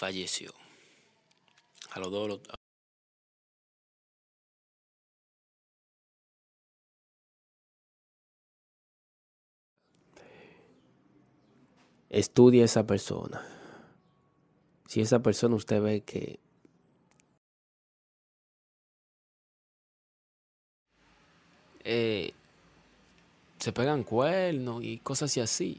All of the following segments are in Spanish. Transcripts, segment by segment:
Falleció. A los dos los- Estudie a esa persona. Si esa persona usted ve que eh, se pegan cuernos y cosas así.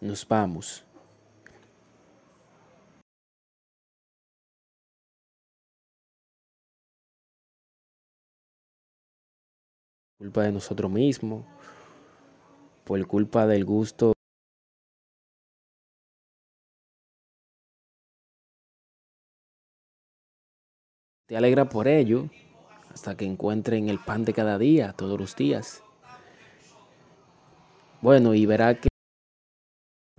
Nos vamos. Culpa de nosotros mismos. Por culpa del gusto. Te alegra por ello hasta que encuentren el pan de cada día, todos los días. Bueno, y verá que